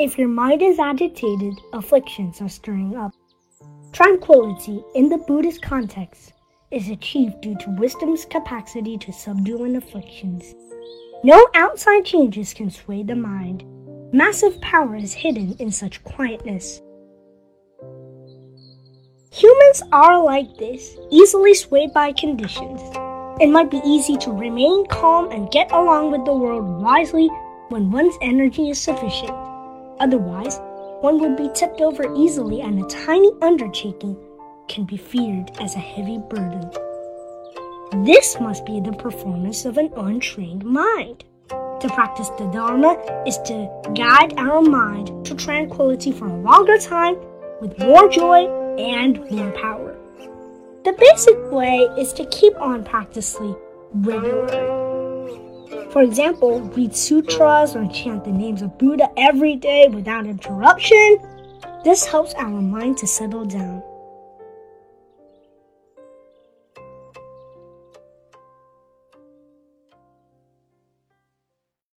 If your mind is agitated, afflictions are stirring up. Tranquility, in the Buddhist context, is achieved due to wisdom's capacity to subdue an afflictions. No outside changes can sway the mind. Massive power is hidden in such quietness. Humans are like this, easily swayed by conditions. It might be easy to remain calm and get along with the world wisely when one's energy is sufficient. Otherwise, one would be tipped over easily and a tiny undertaking can be feared as a heavy burden. This must be the performance of an untrained mind. To practice the Dharma is to guide our mind to tranquility for a longer time with more joy and more power. The basic way is to keep on practicing regularly. For example, read sutras or chant the names of Buddha every day without interruption. This helps our mind to settle down.